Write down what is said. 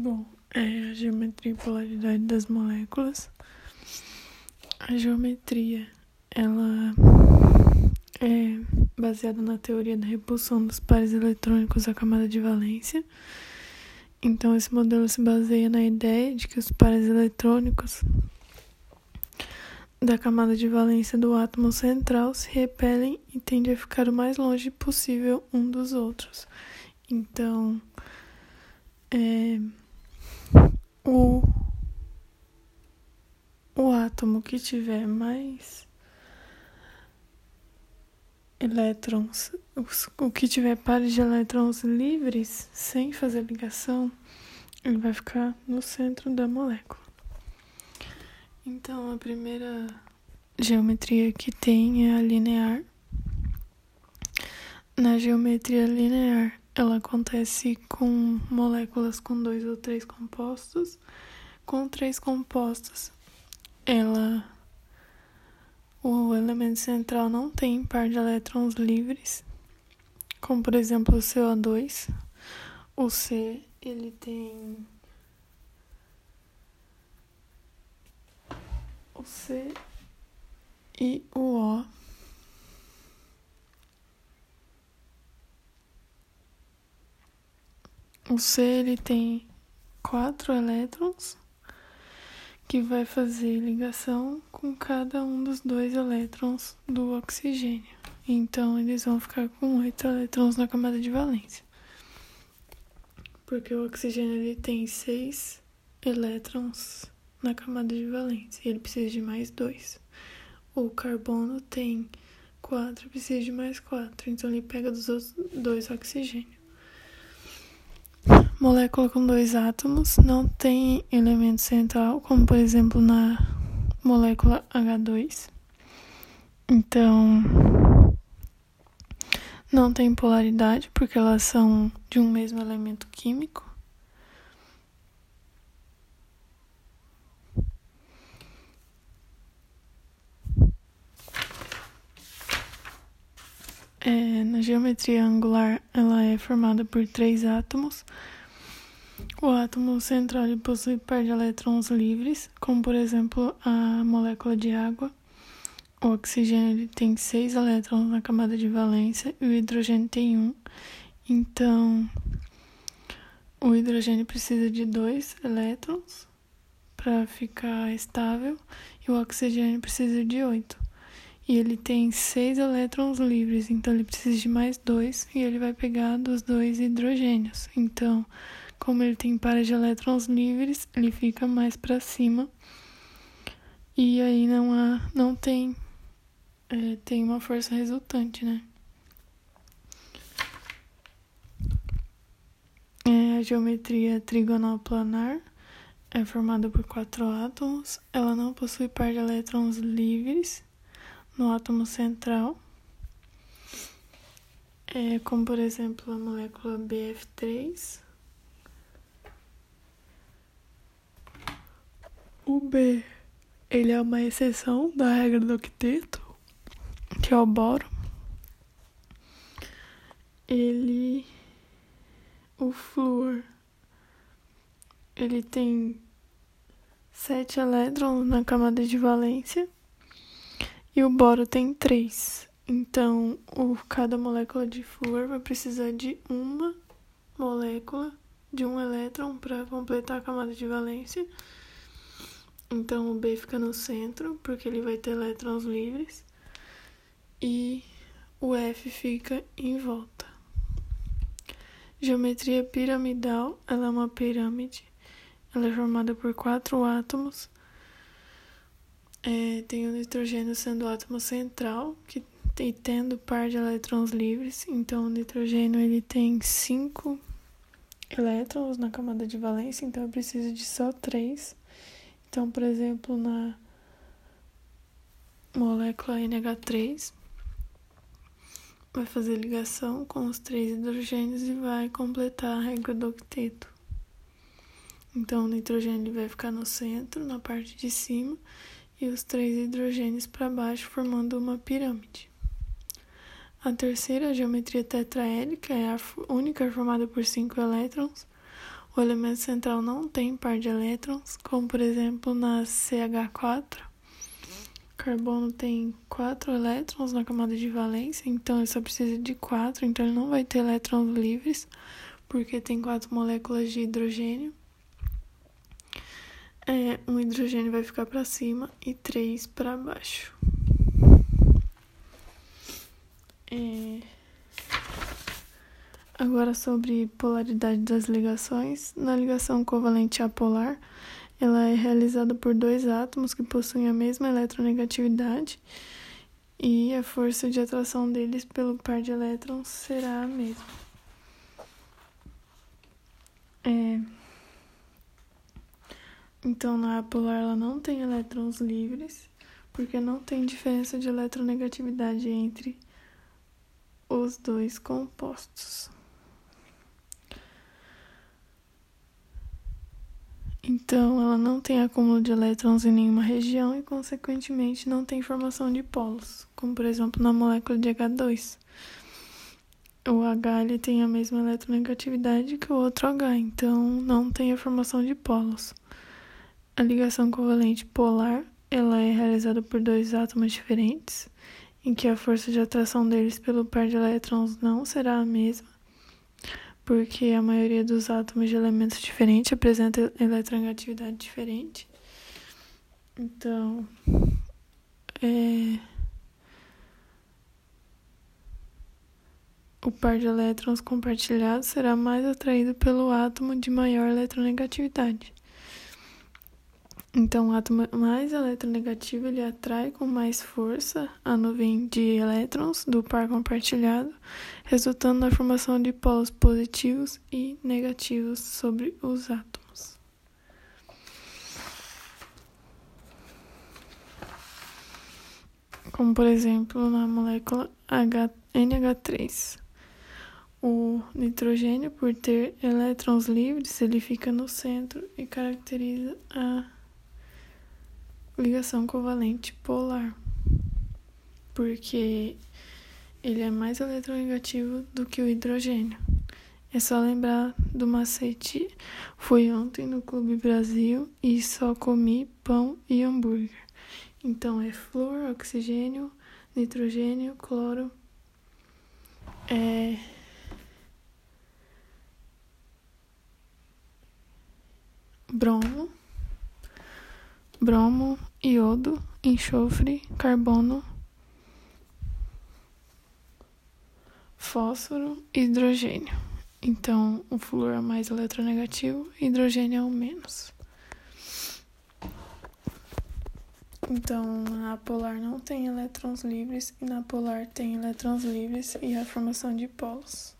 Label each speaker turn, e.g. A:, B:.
A: Bom, é a geometria e polaridade das moléculas. A geometria, ela é baseada na teoria da repulsão dos pares eletrônicos à camada de valência. Então, esse modelo se baseia na ideia de que os pares eletrônicos da camada de valência do átomo central se repelem e tendem a ficar o mais longe possível um dos outros. Então, é, o, o átomo que tiver mais elétrons, o que tiver pares de elétrons livres, sem fazer ligação, ele vai ficar no centro da molécula. Então, a primeira geometria que tem é a linear. Na geometria linear, ela acontece com moléculas com dois ou três compostos. Com três compostos, ela o elemento central não tem par de elétrons livres, como por exemplo o CO2. O C, ele tem o C e o O. O C ele tem quatro elétrons que vai fazer ligação com cada um dos dois elétrons do oxigênio. Então, eles vão ficar com oito elétrons na camada de valência. Porque o oxigênio ele tem seis elétrons na camada de valência e ele precisa de mais dois. O carbono tem quatro, precisa de mais quatro. Então, ele pega dos outros dois oxigênios. Molécula com dois átomos não tem elemento central, como por exemplo na molécula H2. Então, não tem polaridade porque elas são de um mesmo elemento químico. É, na geometria angular, ela é formada por três átomos o átomo central possui par de elétrons livres, como por exemplo a molécula de água. O oxigênio tem seis elétrons na camada de valência e o hidrogênio tem um. Então, o hidrogênio precisa de dois elétrons para ficar estável e o oxigênio precisa de oito. E ele tem seis elétrons livres, então ele precisa de mais dois e ele vai pegar dos dois hidrogênios. Então, como ele tem pares de elétrons livres, ele fica mais para cima. E aí não há, não tem, é, tem uma força resultante, né? É, a geometria trigonal planar é formada por quatro átomos. Ela não possui par de elétrons livres no átomo central. É, como por exemplo a molécula BF3. O B, ele é uma exceção da regra do octeto, que é o boro. Ele, o flúor, ele tem sete elétrons na camada de valência e o boro tem três. Então, o, cada molécula de flúor vai precisar de uma molécula de um elétron para completar a camada de valência. Então o B fica no centro, porque ele vai ter elétrons livres. E o F fica em volta. Geometria piramidal, ela é uma pirâmide. Ela é formada por quatro átomos. É, tem o nitrogênio sendo o átomo central, que tem, tendo par de elétrons livres. Então o nitrogênio ele tem cinco elétrons na camada de valência, então eu preciso de só três. Então, por exemplo, na molécula NH3, vai fazer ligação com os três hidrogênios e vai completar a regra do octeto. Então, o nitrogênio vai ficar no centro, na parte de cima, e os três hidrogênios para baixo, formando uma pirâmide. A terceira, a geometria tetraédrica, é a única formada por cinco elétrons. O elemento central não tem par de elétrons, como por exemplo na CH4. Carbono tem quatro elétrons na camada de valência, então ele só precisa de quatro, então ele não vai ter elétrons livres, porque tem quatro moléculas de hidrogênio. É, um hidrogênio vai ficar para cima e três para baixo. Agora sobre polaridade das ligações. Na ligação covalente apolar, ela é realizada por dois átomos que possuem a mesma eletronegatividade e a força de atração deles pelo par de elétrons será a mesma. É... Então, na apolar, ela não tem elétrons livres, porque não tem diferença de eletronegatividade entre os dois compostos. Então, ela não tem acúmulo de elétrons em nenhuma região e, consequentemente, não tem formação de polos, como por exemplo na molécula de H2. O H ele tem a mesma eletronegatividade que o outro H, então não tem a formação de polos. A ligação covalente polar ela é realizada por dois átomos diferentes, em que a força de atração deles pelo par de elétrons não será a mesma porque a maioria dos átomos de elementos diferentes apresenta eletronegatividade diferente. Então, é, o par de elétrons compartilhados será mais atraído pelo átomo de maior eletronegatividade. Então, o átomo mais eletronegativo ele atrai com mais força a nuvem de elétrons do par compartilhado, resultando na formação de polos positivos e negativos sobre os átomos. Como, por exemplo, na molécula NH3. O nitrogênio, por ter elétrons livres, ele fica no centro e caracteriza a ligação covalente polar, porque ele é mais eletronegativo do que o hidrogênio. É só lembrar do macete. Fui ontem no Clube Brasil e só comi pão e hambúrguer. Então é flúor, oxigênio, nitrogênio, cloro, é bromo bromo, iodo, enxofre, carbono, fósforo e hidrogênio. Então, o flúor é mais eletronegativo, hidrogênio é o menos. Então, a polar não tem elétrons livres e na polar tem elétrons livres e a formação de polos.